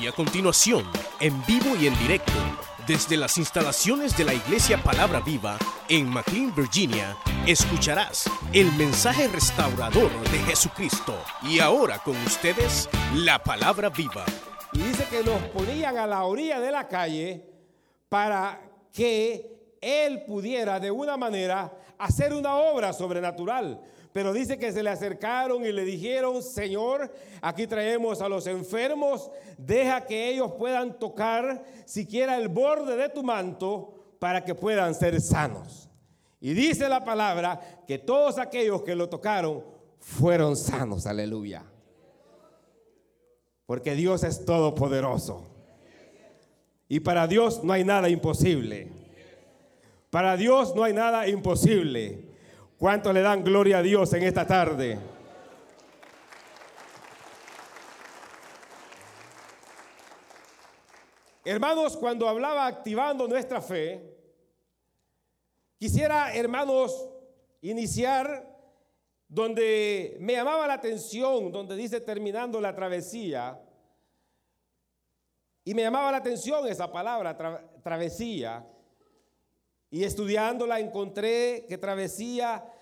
Y a continuación, en vivo y en directo, desde las instalaciones de la Iglesia Palabra Viva en McLean, Virginia, escucharás el mensaje restaurador de Jesucristo. Y ahora con ustedes, la Palabra Viva. Y dice que nos ponían a la orilla de la calle para que Él pudiera de una manera hacer una obra sobrenatural. Pero dice que se le acercaron y le dijeron, Señor, aquí traemos a los enfermos, deja que ellos puedan tocar siquiera el borde de tu manto para que puedan ser sanos. Y dice la palabra que todos aquellos que lo tocaron fueron sanos, aleluya. Porque Dios es todopoderoso. Y para Dios no hay nada imposible. Para Dios no hay nada imposible. ¿Cuántos le dan gloria a Dios en esta tarde? Hermanos, cuando hablaba activando nuestra fe, quisiera, hermanos, iniciar donde me llamaba la atención, donde dice terminando la travesía, y me llamaba la atención esa palabra, travesía, y estudiándola encontré que travesía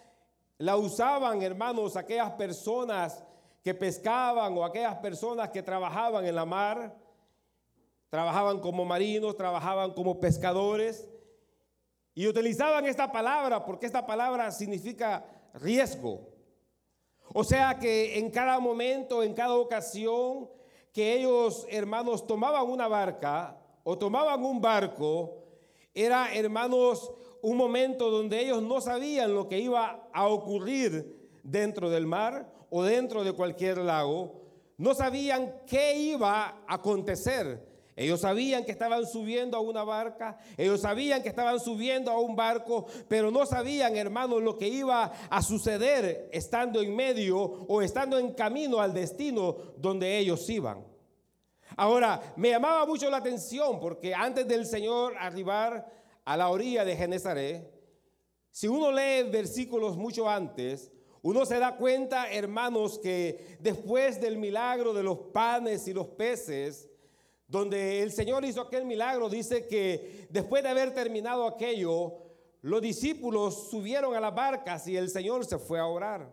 la usaban, hermanos, aquellas personas que pescaban o aquellas personas que trabajaban en la mar, trabajaban como marinos, trabajaban como pescadores, y utilizaban esta palabra porque esta palabra significa riesgo. O sea que en cada momento, en cada ocasión que ellos, hermanos, tomaban una barca o tomaban un barco, era, hermanos, un momento donde ellos no sabían lo que iba a ocurrir dentro del mar o dentro de cualquier lago. No sabían qué iba a acontecer. Ellos sabían que estaban subiendo a una barca, ellos sabían que estaban subiendo a un barco, pero no sabían, hermanos, lo que iba a suceder estando en medio o estando en camino al destino donde ellos iban. Ahora, me llamaba mucho la atención porque antes del Señor arribar a la orilla de Genezaret, si uno lee versículos mucho antes, uno se da cuenta, hermanos, que después del milagro de los panes y los peces, donde el Señor hizo aquel milagro, dice que después de haber terminado aquello, los discípulos subieron a las barcas y el Señor se fue a orar.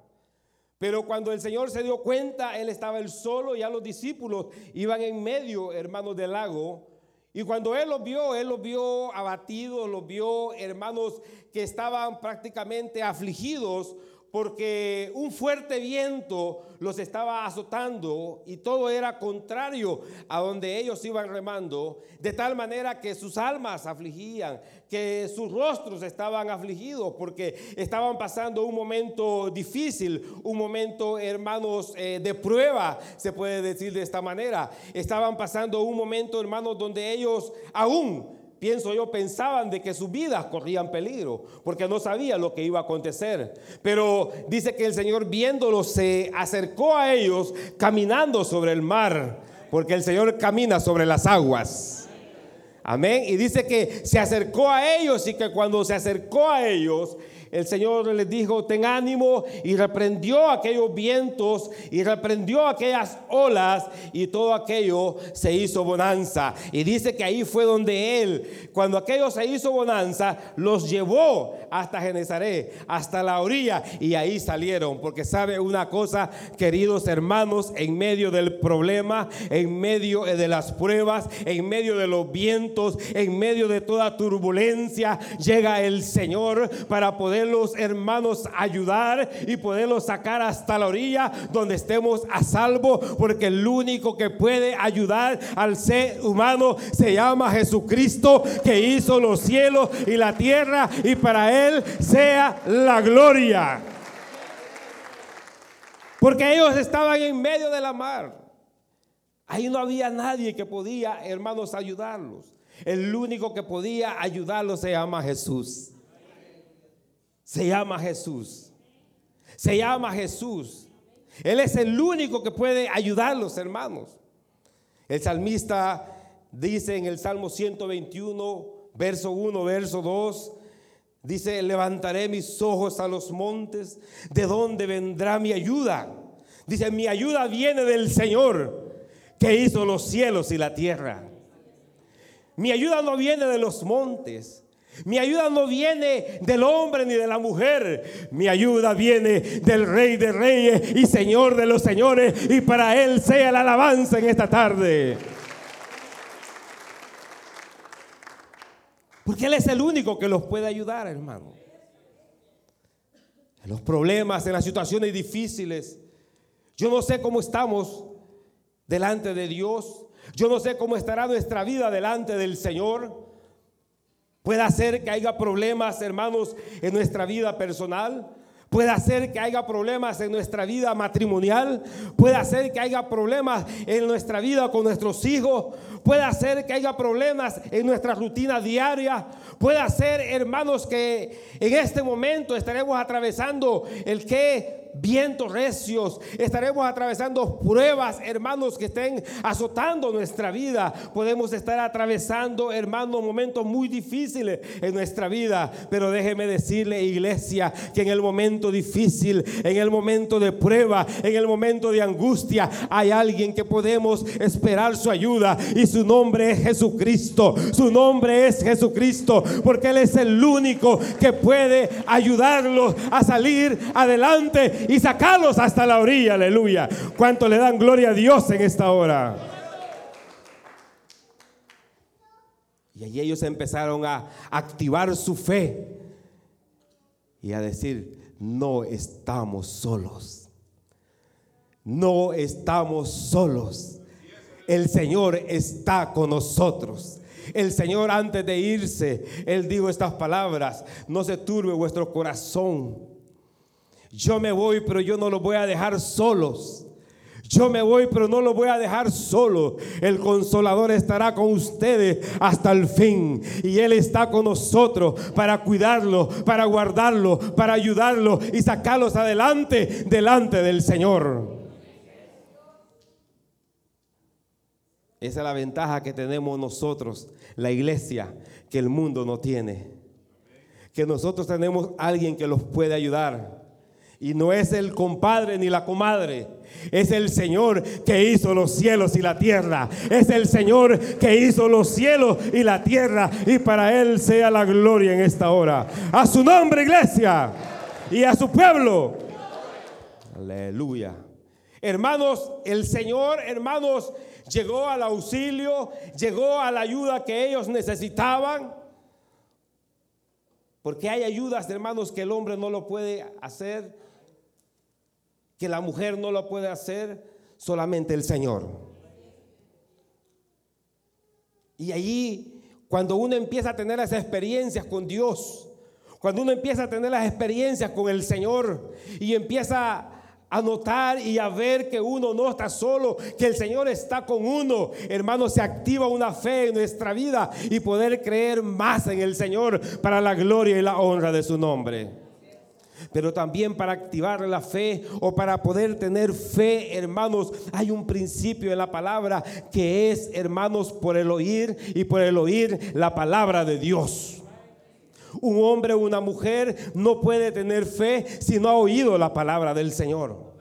Pero cuando el Señor se dio cuenta, Él estaba el solo, ya los discípulos iban en medio, hermanos, del lago. Y cuando Él los vio, Él los vio abatidos, los vio, hermanos, que estaban prácticamente afligidos porque un fuerte viento los estaba azotando y todo era contrario a donde ellos iban remando, de tal manera que sus almas afligían, que sus rostros estaban afligidos porque estaban pasando un momento difícil, un momento, hermanos, eh, de prueba, se puede decir de esta manera. Estaban pasando un momento, hermanos, donde ellos aún pienso yo, pensaban de que sus vidas corrían peligro, porque no sabían lo que iba a acontecer. Pero dice que el Señor viéndolos se acercó a ellos caminando sobre el mar, porque el Señor camina sobre las aguas. Amén. Y dice que se acercó a ellos y que cuando se acercó a ellos, el Señor les dijo, ten ánimo y reprendió aquellos vientos y reprendió aquellas olas y todo aquello se hizo bonanza. Y dice que ahí fue donde Él, cuando aquello se hizo bonanza, los llevó hasta Genezaret, hasta la orilla y ahí salieron. Porque sabe una cosa, queridos hermanos, en medio del problema, en medio de las pruebas, en medio de los vientos, en medio de toda turbulencia, llega el Señor para poder los hermanos, ayudar y poderlos sacar hasta la orilla donde estemos a salvo, porque el único que puede ayudar al ser humano se llama Jesucristo, que hizo los cielos y la tierra, y para Él sea la gloria. Porque ellos estaban en medio de la mar. Ahí no había nadie que podía, hermanos, ayudarlos. El único que podía ayudarlos se llama Jesús. Se llama Jesús. Se llama Jesús. Él es el único que puede ayudarlos, hermanos. El salmista dice en el Salmo 121, verso 1, verso 2, dice, levantaré mis ojos a los montes, ¿de dónde vendrá mi ayuda? Dice, mi ayuda viene del Señor que hizo los cielos y la tierra. Mi ayuda no viene de los montes. Mi ayuda no viene del hombre ni de la mujer. Mi ayuda viene del Rey de Reyes y Señor de los Señores. Y para Él sea la alabanza en esta tarde. Porque Él es el único que los puede ayudar, hermano. En los problemas, en las situaciones difíciles. Yo no sé cómo estamos delante de Dios. Yo no sé cómo estará nuestra vida delante del Señor. Puede ser que haya problemas, hermanos, en nuestra vida personal. Puede ser que haya problemas en nuestra vida matrimonial. Puede ser que haya problemas en nuestra vida con nuestros hijos. Puede ser que haya problemas en nuestra rutina diaria. Puede ser, hermanos, que en este momento estaremos atravesando el que vientos recios, estaremos atravesando pruebas, hermanos, que estén azotando nuestra vida. Podemos estar atravesando, hermanos, momentos muy difíciles en nuestra vida. Pero déjeme decirle, iglesia, que en el momento difícil, en el momento de prueba, en el momento de angustia, hay alguien que podemos esperar su ayuda y su nombre es Jesucristo. Su nombre es Jesucristo, porque Él es el único que puede ayudarlos a salir adelante y sacarlos hasta la orilla, aleluya. ¿Cuánto le dan gloria a Dios en esta hora? Y allí ellos empezaron a activar su fe y a decir, no estamos solos. No estamos solos. El Señor está con nosotros. El Señor antes de irse, Él dijo estas palabras, no se turbe vuestro corazón yo me voy, pero yo no los voy a dejar solos. Yo me voy, pero no los voy a dejar solo. El consolador estará con ustedes hasta el fin. Y Él está con nosotros para cuidarlo, para guardarlo, para ayudarlo y sacarlos adelante, delante del Señor. Esa es la ventaja que tenemos nosotros, la iglesia, que el mundo no tiene. Que nosotros tenemos alguien que los puede ayudar y no es el compadre ni la comadre. Es el Señor que hizo los cielos y la tierra. Es el Señor que hizo los cielos y la tierra. Y para Él sea la gloria en esta hora. A su nombre, iglesia. Y a su pueblo. Aleluya. Hermanos, el Señor, hermanos, llegó al auxilio, llegó a la ayuda que ellos necesitaban. Porque hay ayudas, hermanos, que el hombre no lo puede hacer que la mujer no lo puede hacer, solamente el Señor. Y allí, cuando uno empieza a tener las experiencias con Dios, cuando uno empieza a tener las experiencias con el Señor y empieza a notar y a ver que uno no está solo, que el Señor está con uno. Hermano, se activa una fe en nuestra vida y poder creer más en el Señor para la gloria y la honra de su nombre pero también para activar la fe o para poder tener fe, hermanos, hay un principio en la palabra que es, hermanos, por el oír y por el oír la palabra de Dios. Un hombre o una mujer no puede tener fe si no ha oído la palabra del Señor.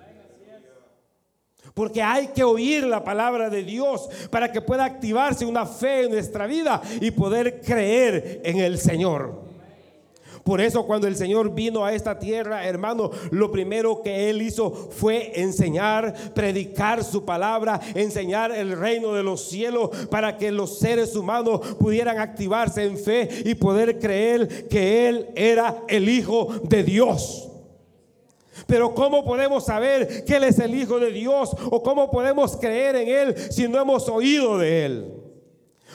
Porque hay que oír la palabra de Dios para que pueda activarse una fe en nuestra vida y poder creer en el Señor. Por eso cuando el Señor vino a esta tierra, hermano, lo primero que Él hizo fue enseñar, predicar su palabra, enseñar el reino de los cielos para que los seres humanos pudieran activarse en fe y poder creer que Él era el Hijo de Dios. Pero ¿cómo podemos saber que Él es el Hijo de Dios? ¿O cómo podemos creer en Él si no hemos oído de Él?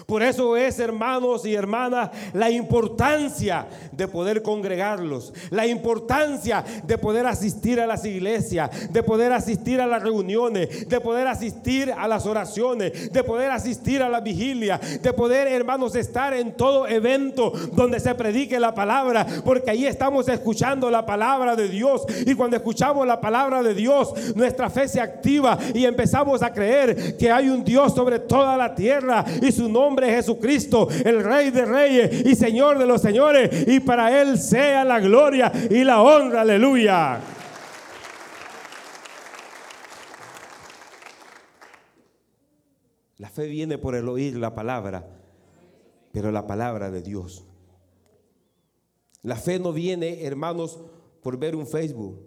Por eso es, hermanos y hermanas, la importancia de poder congregarlos, la importancia de poder asistir a las iglesias, de poder asistir a las reuniones, de poder asistir a las oraciones, de poder asistir a la vigilia, de poder, hermanos, estar en todo evento donde se predique la palabra, porque ahí estamos escuchando la palabra de Dios. Y cuando escuchamos la palabra de Dios, nuestra fe se activa y empezamos a creer que hay un Dios sobre toda la tierra y su nombre Jesucristo, el Rey de Reyes y Señor de los Señores, y para Él sea la gloria y la honra, aleluya. La fe viene por el oír la palabra, pero la palabra de Dios. La fe no viene, hermanos, por ver un Facebook.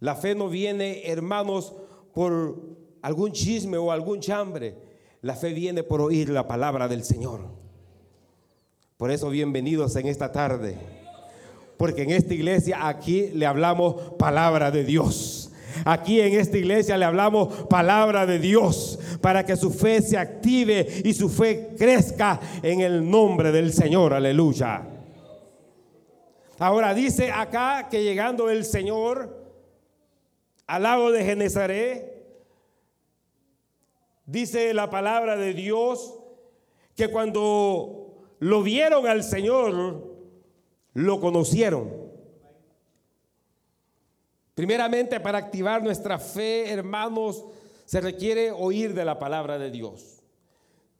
La fe no viene, hermanos, por algún chisme o algún chambre. La fe viene por oír la palabra del Señor. Por eso bienvenidos en esta tarde. Porque en esta iglesia aquí le hablamos palabra de Dios. Aquí en esta iglesia le hablamos palabra de Dios para que su fe se active y su fe crezca en el nombre del Señor. Aleluya. Ahora dice acá que llegando el Señor al lago de Genezaret, dice la palabra de Dios que cuando lo vieron al Señor, lo conocieron. Primeramente, para activar nuestra fe, hermanos, se requiere oír de la palabra de Dios.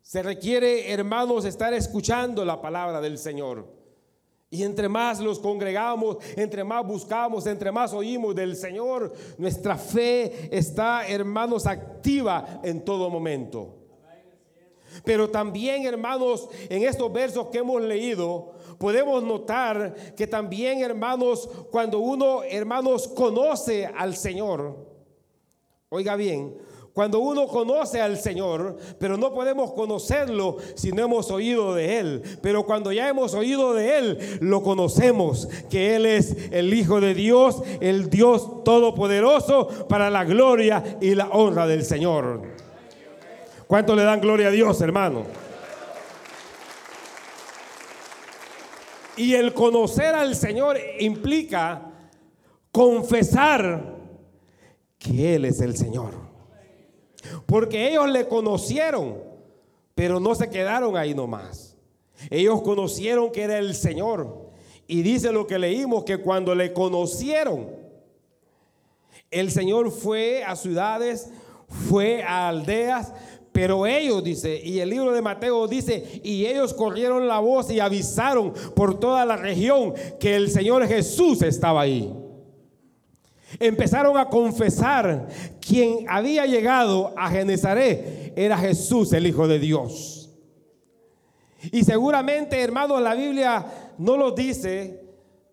Se requiere, hermanos, estar escuchando la palabra del Señor. Y entre más los congregamos, entre más buscamos, entre más oímos del Señor, nuestra fe está, hermanos, activa en todo momento. Pero también, hermanos, en estos versos que hemos leído, podemos notar que también, hermanos, cuando uno, hermanos, conoce al Señor, oiga bien, cuando uno conoce al Señor, pero no podemos conocerlo si no hemos oído de Él. Pero cuando ya hemos oído de Él, lo conocemos, que Él es el Hijo de Dios, el Dios Todopoderoso, para la gloria y la honra del Señor. ¿Cuánto le dan gloria a Dios, hermano? Y el conocer al Señor implica confesar que Él es el Señor. Porque ellos le conocieron, pero no se quedaron ahí nomás. Ellos conocieron que era el Señor. Y dice lo que leímos, que cuando le conocieron, el Señor fue a ciudades, fue a aldeas, pero ellos, dice, y el libro de Mateo dice, y ellos corrieron la voz y avisaron por toda la región que el Señor Jesús estaba ahí. Empezaron a confesar quien había llegado a Genezaret era Jesús, el Hijo de Dios. Y seguramente, hermanos, la Biblia no lo dice,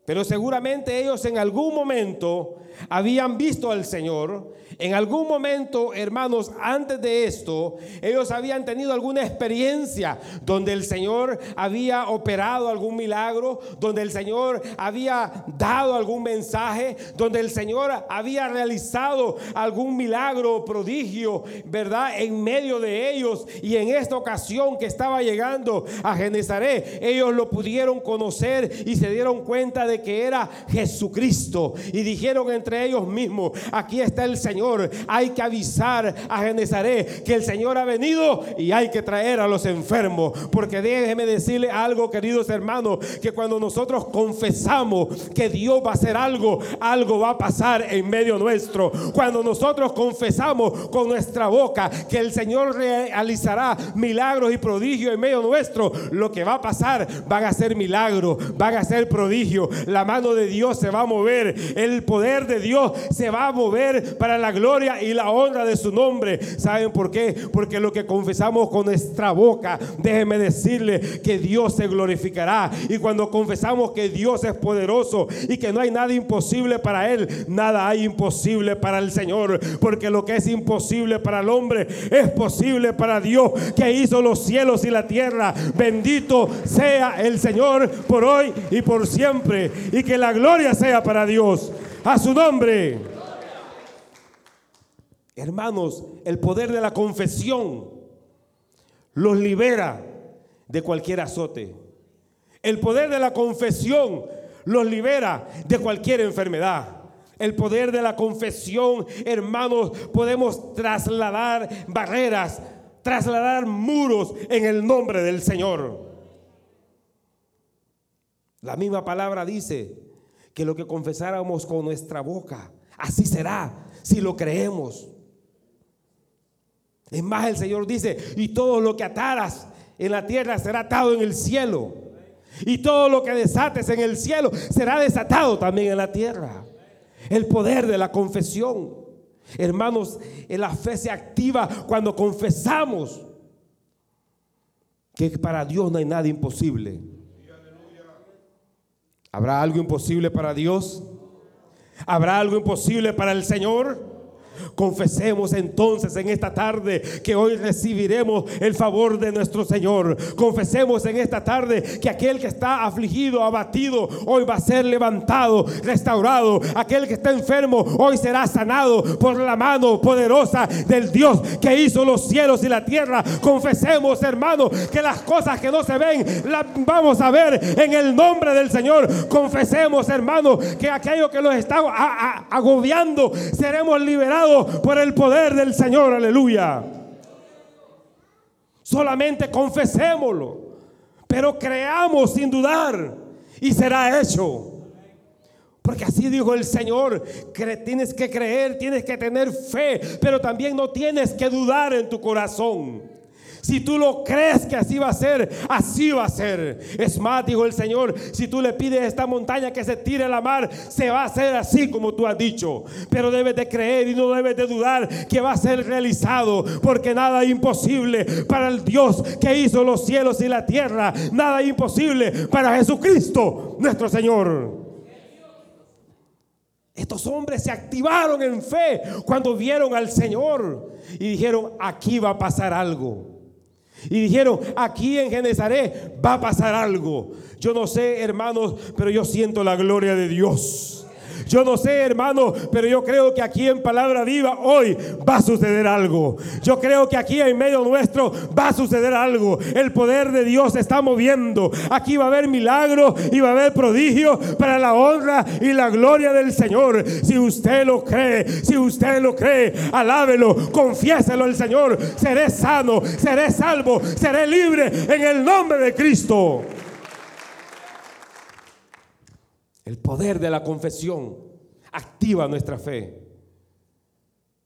pero seguramente ellos en algún momento habían visto al Señor en algún momento, hermanos, antes de esto, ellos habían tenido alguna experiencia donde el Señor había operado algún milagro, donde el Señor había dado algún mensaje, donde el Señor había realizado algún milagro o prodigio, ¿verdad? En medio de ellos. Y en esta ocasión que estaba llegando a Genezaret, ellos lo pudieron conocer y se dieron cuenta de que era Jesucristo. Y dijeron entre ellos mismos, aquí está el Señor hay que avisar a Genezaret que el Señor ha venido y hay que traer a los enfermos. Porque déjeme decirle algo, queridos hermanos, que cuando nosotros confesamos que Dios va a hacer algo, algo va a pasar en medio nuestro. Cuando nosotros confesamos con nuestra boca que el Señor realizará milagros y prodigios en medio nuestro, lo que va a pasar van a ser milagros, van a ser prodigios. La mano de Dios se va a mover, el poder de Dios se va a mover para la gloria y la honra de su nombre. ¿Saben por qué? Porque lo que confesamos con nuestra boca, déjeme decirle que Dios se glorificará. Y cuando confesamos que Dios es poderoso y que no hay nada imposible para Él, nada hay imposible para el Señor. Porque lo que es imposible para el hombre es posible para Dios que hizo los cielos y la tierra. Bendito sea el Señor por hoy y por siempre. Y que la gloria sea para Dios. A su nombre. Hermanos, el poder de la confesión los libera de cualquier azote. El poder de la confesión los libera de cualquier enfermedad. El poder de la confesión, hermanos, podemos trasladar barreras, trasladar muros en el nombre del Señor. La misma palabra dice que lo que confesáramos con nuestra boca, así será si lo creemos. Es más, el Señor dice, y todo lo que ataras en la tierra será atado en el cielo. Y todo lo que desates en el cielo será desatado también en la tierra. El poder de la confesión. Hermanos, la fe se activa cuando confesamos que para Dios no hay nada imposible. ¿Habrá algo imposible para Dios? ¿Habrá algo imposible para el Señor? Confesemos entonces en esta tarde que hoy recibiremos el favor de nuestro Señor. Confesemos en esta tarde que aquel que está afligido, abatido, hoy va a ser levantado, restaurado. Aquel que está enfermo, hoy será sanado por la mano poderosa del Dios que hizo los cielos y la tierra. Confesemos, hermano, que las cosas que no se ven las vamos a ver en el nombre del Señor. Confesemos, hermano, que aquello que los está agobiando seremos liberados por el poder del Señor, aleluya. Solamente confesémoslo, pero creamos sin dudar y será hecho. Porque así dijo el Señor, tienes que creer, tienes que tener fe, pero también no tienes que dudar en tu corazón. Si tú lo crees que así va a ser, así va a ser. Es más, dijo el Señor, si tú le pides a esta montaña que se tire a la mar, se va a hacer así como tú has dicho. Pero debes de creer y no debes de dudar que va a ser realizado, porque nada es imposible para el Dios que hizo los cielos y la tierra. Nada es imposible para Jesucristo, nuestro Señor. Estos hombres se activaron en fe cuando vieron al Señor y dijeron, aquí va a pasar algo. Y dijeron, aquí en Genezaret va a pasar algo. Yo no sé, hermanos, pero yo siento la gloria de Dios. Yo no sé, hermano, pero yo creo que aquí en Palabra Viva hoy va a suceder algo. Yo creo que aquí en medio nuestro va a suceder algo. El poder de Dios se está moviendo. Aquí va a haber milagro y va a haber prodigio para la honra y la gloria del Señor. Si usted lo cree, si usted lo cree, alábelo, confiéselo al Señor. Seré sano, seré salvo, seré libre en el nombre de Cristo. El poder de la confesión activa nuestra fe.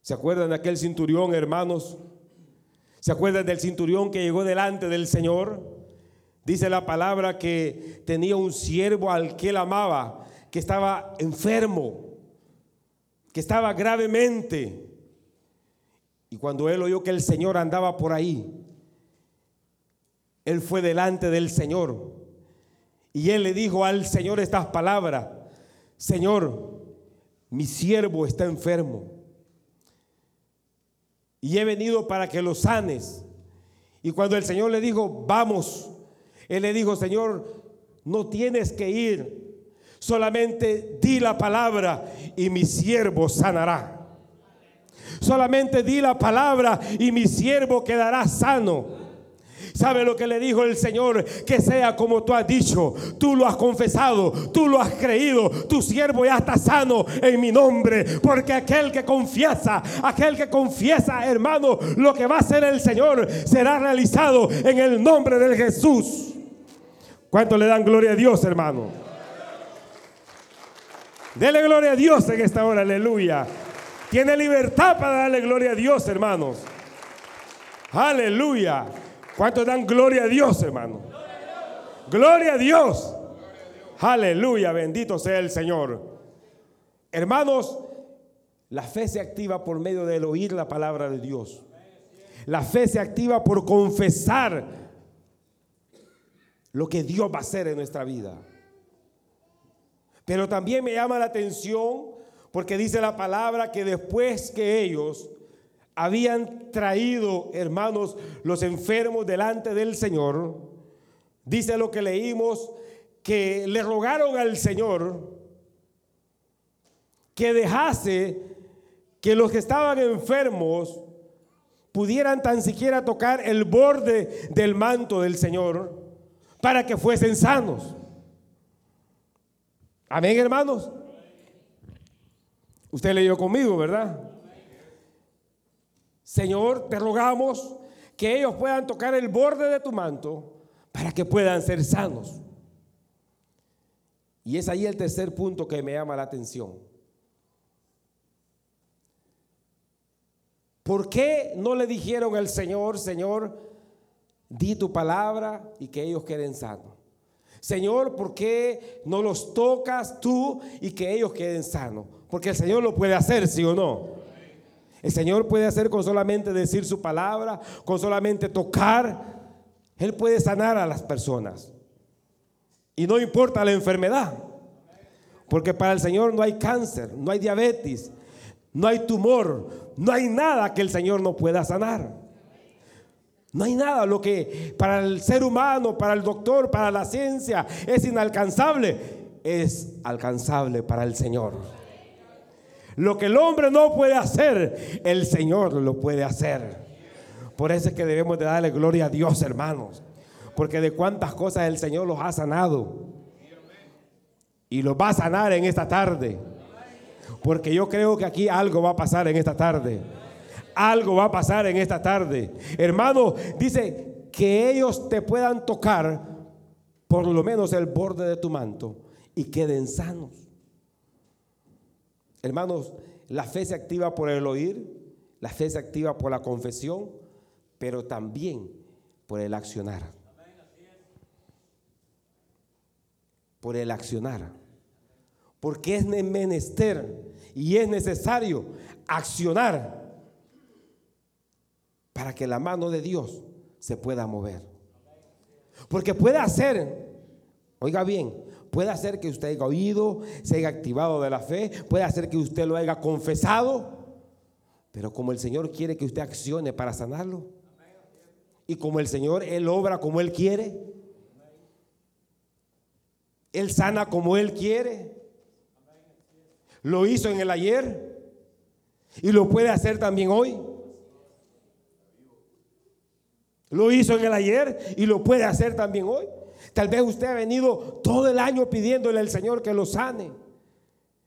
¿Se acuerdan de aquel cinturión, hermanos? ¿Se acuerdan del cinturión que llegó delante del Señor? Dice la palabra que tenía un siervo al que él amaba, que estaba enfermo, que estaba gravemente. Y cuando él oyó que el Señor andaba por ahí, él fue delante del Señor y él le dijo al Señor estas palabras, Señor, mi siervo está enfermo y he venido para que lo sanes. Y cuando el Señor le dijo, vamos, él le dijo, Señor, no tienes que ir, solamente di la palabra y mi siervo sanará. Solamente di la palabra y mi siervo quedará sano. ¿Sabe lo que le dijo el Señor? Que sea como tú has dicho. Tú lo has confesado, tú lo has creído. Tu siervo ya está sano en mi nombre. Porque aquel que confiesa, aquel que confiesa, hermano, lo que va a hacer el Señor será realizado en el nombre de Jesús. ¿Cuánto le dan gloria a Dios, hermano? Dele gloria a Dios en esta hora, aleluya. Tiene libertad para darle gloria a Dios, hermanos. Aleluya. ¿Cuántos dan gloria a Dios, hermano? Gloria a Dios. Aleluya, bendito sea el Señor. Hermanos, la fe se activa por medio del oír la palabra de Dios. La fe se activa por confesar lo que Dios va a hacer en nuestra vida. Pero también me llama la atención porque dice la palabra que después que ellos habían traído, hermanos, los enfermos delante del Señor, dice lo que leímos, que le rogaron al Señor que dejase que los que estaban enfermos pudieran tan siquiera tocar el borde del manto del Señor para que fuesen sanos. Amén, hermanos. Usted leyó conmigo, ¿verdad? Señor, te rogamos que ellos puedan tocar el borde de tu manto para que puedan ser sanos. Y es ahí el tercer punto que me llama la atención. ¿Por qué no le dijeron al Señor, Señor, di tu palabra y que ellos queden sanos? Señor, ¿por qué no los tocas tú y que ellos queden sanos? Porque el Señor lo puede hacer, sí o no. El Señor puede hacer con solamente decir su palabra, con solamente tocar Él puede sanar a las personas. Y no importa la enfermedad. Porque para el Señor no hay cáncer, no hay diabetes, no hay tumor, no hay nada que el Señor no pueda sanar. No hay nada lo que para el ser humano, para el doctor, para la ciencia es inalcanzable, es alcanzable para el Señor. Lo que el hombre no puede hacer, el Señor lo puede hacer. Por eso es que debemos de darle gloria a Dios, hermanos. Porque de cuántas cosas el Señor los ha sanado. Y los va a sanar en esta tarde. Porque yo creo que aquí algo va a pasar en esta tarde. Algo va a pasar en esta tarde. Hermano, dice que ellos te puedan tocar por lo menos el borde de tu manto y queden sanos. Hermanos, la fe se activa por el oír, la fe se activa por la confesión, pero también por el accionar. Por el accionar. Porque es menester y es necesario accionar para que la mano de Dios se pueda mover. Porque puede hacer, oiga bien, puede hacer que usted haya oído, se haya activado de la fe, puede hacer que usted lo haya confesado, pero como el Señor quiere que usted accione para sanarlo, y como el Señor, Él obra como Él quiere, Él sana como Él quiere, lo hizo en el ayer y lo puede hacer también hoy. Lo hizo en el ayer y lo puede hacer también hoy. Tal vez usted ha venido todo el año pidiéndole al Señor que lo sane.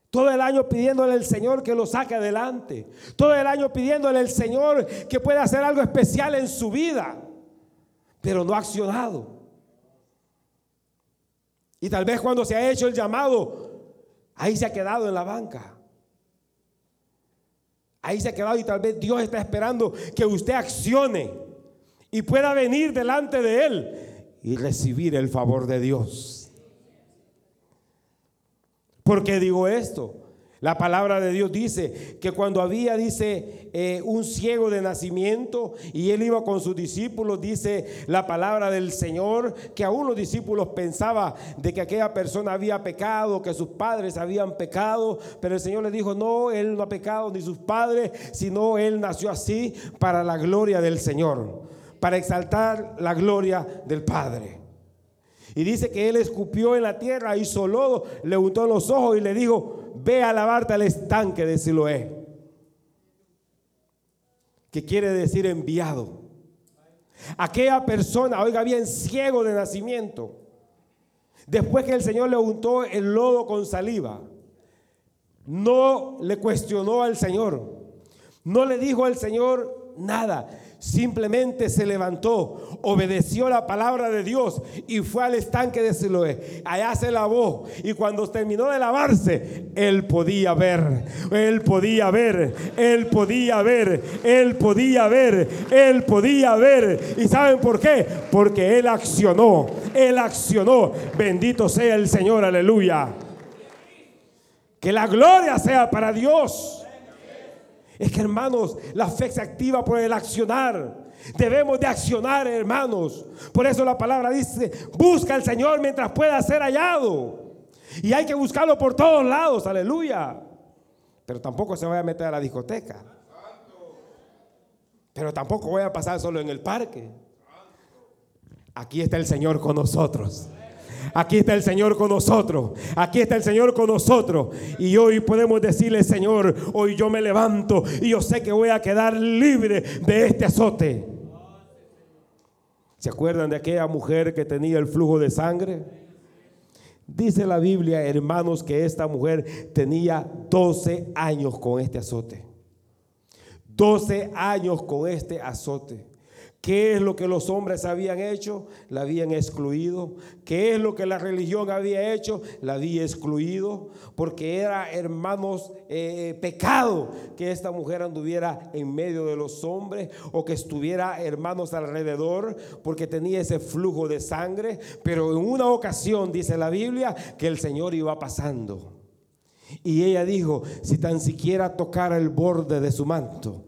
Todo el año pidiéndole al Señor que lo saque adelante. Todo el año pidiéndole al Señor que pueda hacer algo especial en su vida. Pero no ha accionado. Y tal vez cuando se ha hecho el llamado, ahí se ha quedado en la banca. Ahí se ha quedado y tal vez Dios está esperando que usted accione y pueda venir delante de Él y recibir el favor de Dios. ¿Por qué digo esto? La palabra de Dios dice que cuando había, dice, eh, un ciego de nacimiento y él iba con sus discípulos, dice la palabra del Señor, que aún los discípulos pensaban de que aquella persona había pecado, que sus padres habían pecado, pero el Señor le dijo, no, él no ha pecado ni sus padres, sino él nació así para la gloria del Señor para exaltar la gloria del Padre. Y dice que él escupió en la tierra, hizo lodo, le untó los ojos y le dijo, ve a lavarte al estanque de Siloé. Que quiere decir enviado. Aquella persona, oiga bien, ciego de nacimiento. Después que el Señor le untó el lodo con saliva, no le cuestionó al Señor. No le dijo al Señor nada simplemente se levantó, obedeció la palabra de Dios y fue al estanque de Siloé. Allá se lavó y cuando terminó de lavarse, él podía ver, él podía ver, él podía ver, él podía ver, él podía ver. ¿Y saben por qué? Porque él accionó, él accionó. Bendito sea el Señor, aleluya. Que la gloria sea para Dios. Es que hermanos, la fe se activa por el accionar. Debemos de accionar, hermanos. Por eso la palabra dice, busca al Señor mientras pueda ser hallado. Y hay que buscarlo por todos lados, aleluya. Pero tampoco se vaya a meter a la discoteca. Pero tampoco voy a pasar solo en el parque. Aquí está el Señor con nosotros. Aquí está el Señor con nosotros. Aquí está el Señor con nosotros. Y hoy podemos decirle, Señor, hoy yo me levanto y yo sé que voy a quedar libre de este azote. ¿Se acuerdan de aquella mujer que tenía el flujo de sangre? Dice la Biblia, hermanos, que esta mujer tenía 12 años con este azote. 12 años con este azote. ¿Qué es lo que los hombres habían hecho? La habían excluido. ¿Qué es lo que la religión había hecho? La había excluido. Porque era, hermanos, eh, pecado que esta mujer anduviera en medio de los hombres o que estuviera, hermanos, alrededor, porque tenía ese flujo de sangre. Pero en una ocasión, dice la Biblia, que el Señor iba pasando. Y ella dijo, si tan siquiera tocara el borde de su manto,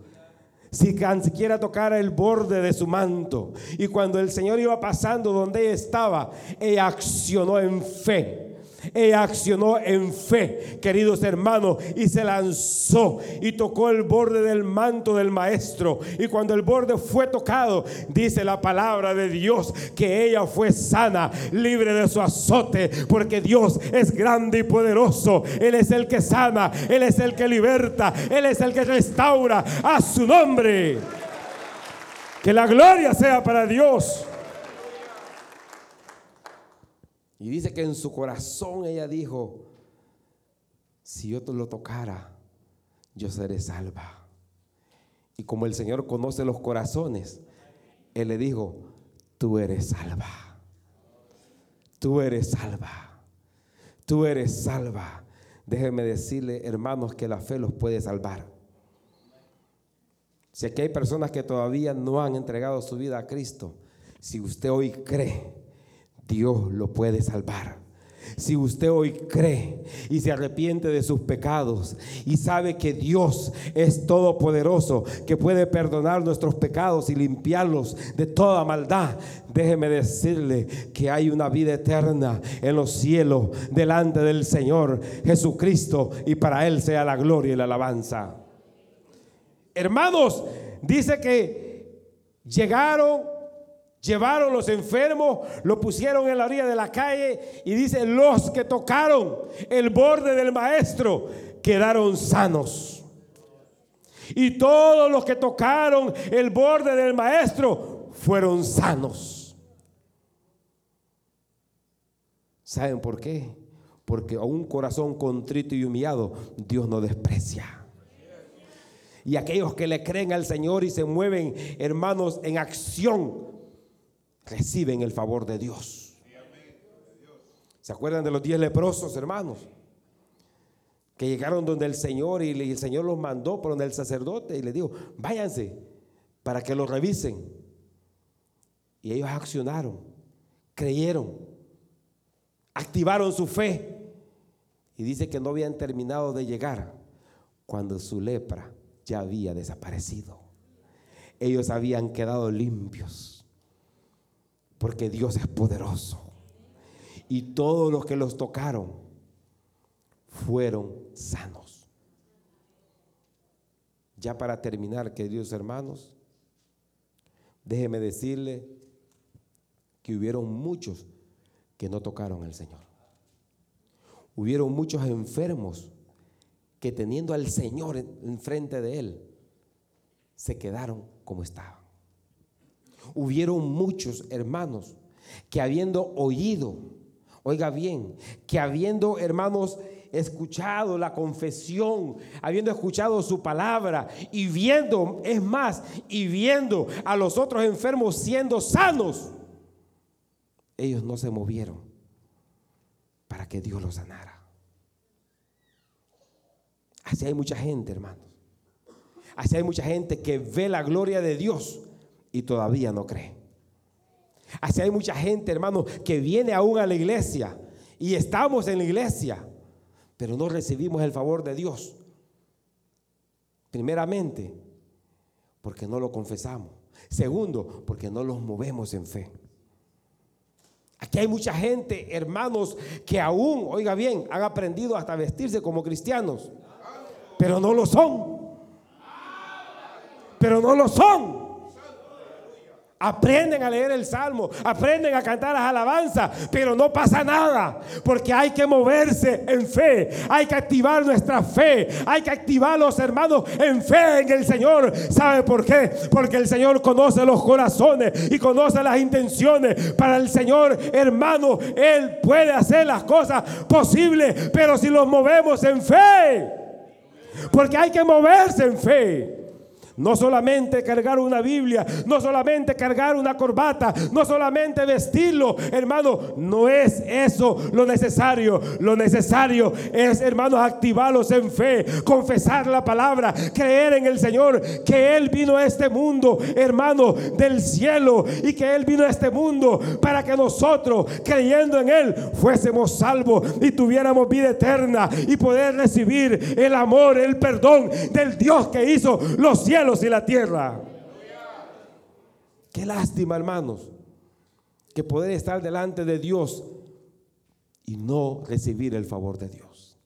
si tan siquiera tocara el borde de su manto. Y cuando el Señor iba pasando donde ella estaba, ella accionó en fe. Ella accionó en fe, queridos hermanos, y se lanzó y tocó el borde del manto del maestro. Y cuando el borde fue tocado, dice la palabra de Dios que ella fue sana, libre de su azote, porque Dios es grande y poderoso. Él es el que sana, Él es el que liberta, Él es el que restaura a su nombre. Que la gloria sea para Dios. Y dice que en su corazón ella dijo, si yo te lo tocara, yo seré salva. Y como el Señor conoce los corazones, Él le dijo, tú eres salva. Tú eres salva. Tú eres salva. Déjenme decirle, hermanos, que la fe los puede salvar. Si aquí hay personas que todavía no han entregado su vida a Cristo, si usted hoy cree Dios lo puede salvar. Si usted hoy cree y se arrepiente de sus pecados y sabe que Dios es todopoderoso, que puede perdonar nuestros pecados y limpiarlos de toda maldad, déjeme decirle que hay una vida eterna en los cielos delante del Señor Jesucristo y para Él sea la gloria y la alabanza. Hermanos, dice que llegaron Llevaron los enfermos, lo pusieron en la orilla de la calle y dice, los que tocaron el borde del maestro quedaron sanos. Y todos los que tocaron el borde del maestro fueron sanos. ¿Saben por qué? Porque a un corazón contrito y humillado Dios no desprecia. Y aquellos que le creen al Señor y se mueven, hermanos, en acción reciben el favor de Dios. ¿Se acuerdan de los diez leprosos, hermanos? Que llegaron donde el Señor y el Señor los mandó por donde el sacerdote y le dijo, váyanse para que los revisen. Y ellos accionaron, creyeron, activaron su fe. Y dice que no habían terminado de llegar cuando su lepra ya había desaparecido. Ellos habían quedado limpios porque Dios es poderoso. Y todos los que los tocaron fueron sanos. Ya para terminar, queridos hermanos, déjeme decirle que hubieron muchos que no tocaron al Señor. Hubieron muchos enfermos que teniendo al Señor enfrente de él, se quedaron como estaban hubieron muchos hermanos que habiendo oído, oiga bien, que habiendo hermanos escuchado la confesión, habiendo escuchado su palabra y viendo, es más, y viendo a los otros enfermos siendo sanos, ellos no se movieron para que Dios los sanara. Así hay mucha gente, hermanos. Así hay mucha gente que ve la gloria de Dios y todavía no cree. Así hay mucha gente, hermano, que viene aún a la iglesia y estamos en la iglesia, pero no recibimos el favor de Dios. Primeramente, porque no lo confesamos. Segundo, porque no los movemos en fe. Aquí hay mucha gente, hermanos, que aún, oiga bien, han aprendido hasta vestirse como cristianos, pero no lo son. Pero no lo son. Aprenden a leer el salmo, aprenden a cantar las alabanzas, pero no pasa nada, porque hay que moverse en fe, hay que activar nuestra fe, hay que activar los hermanos en fe en el Señor. ¿Sabe por qué? Porque el Señor conoce los corazones y conoce las intenciones. Para el Señor, hermano, Él puede hacer las cosas posibles, pero si los movemos en fe, porque hay que moverse en fe. No solamente cargar una Biblia, no solamente cargar una corbata, no solamente vestirlo, hermano, no es eso lo necesario. Lo necesario es, hermanos, activarlos en fe, confesar la palabra, creer en el Señor, que Él vino a este mundo, hermano, del cielo, y que Él vino a este mundo para que nosotros, creyendo en Él, fuésemos salvos y tuviéramos vida eterna y poder recibir el amor, el perdón del Dios que hizo los cielos y la tierra. Qué lástima, hermanos, que poder estar delante de Dios y no recibir el favor de Dios.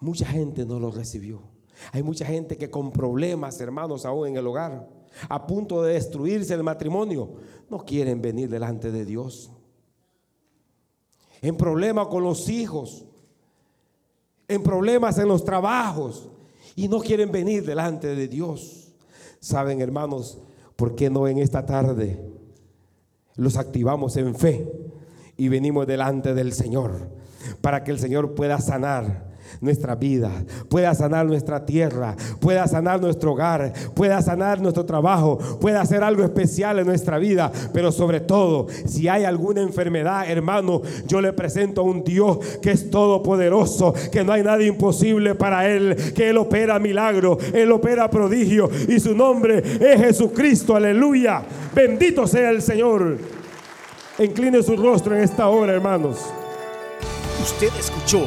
Mucha gente no lo recibió. Hay mucha gente que con problemas, hermanos, aún en el hogar, a punto de destruirse el matrimonio, no quieren venir delante de Dios. En problemas con los hijos, en problemas en los trabajos y no quieren venir delante de Dios. Saben, hermanos, ¿por qué no en esta tarde los activamos en fe y venimos delante del Señor para que el Señor pueda sanar nuestra vida, pueda sanar nuestra tierra, pueda sanar nuestro hogar, pueda sanar nuestro trabajo, pueda hacer algo especial en nuestra vida. Pero sobre todo, si hay alguna enfermedad, hermano, yo le presento a un Dios que es todopoderoso, que no hay nada imposible para Él, que Él opera milagro, Él opera prodigio y su nombre es Jesucristo, aleluya. Bendito sea el Señor. Incline su rostro en esta hora, hermanos. Usted escuchó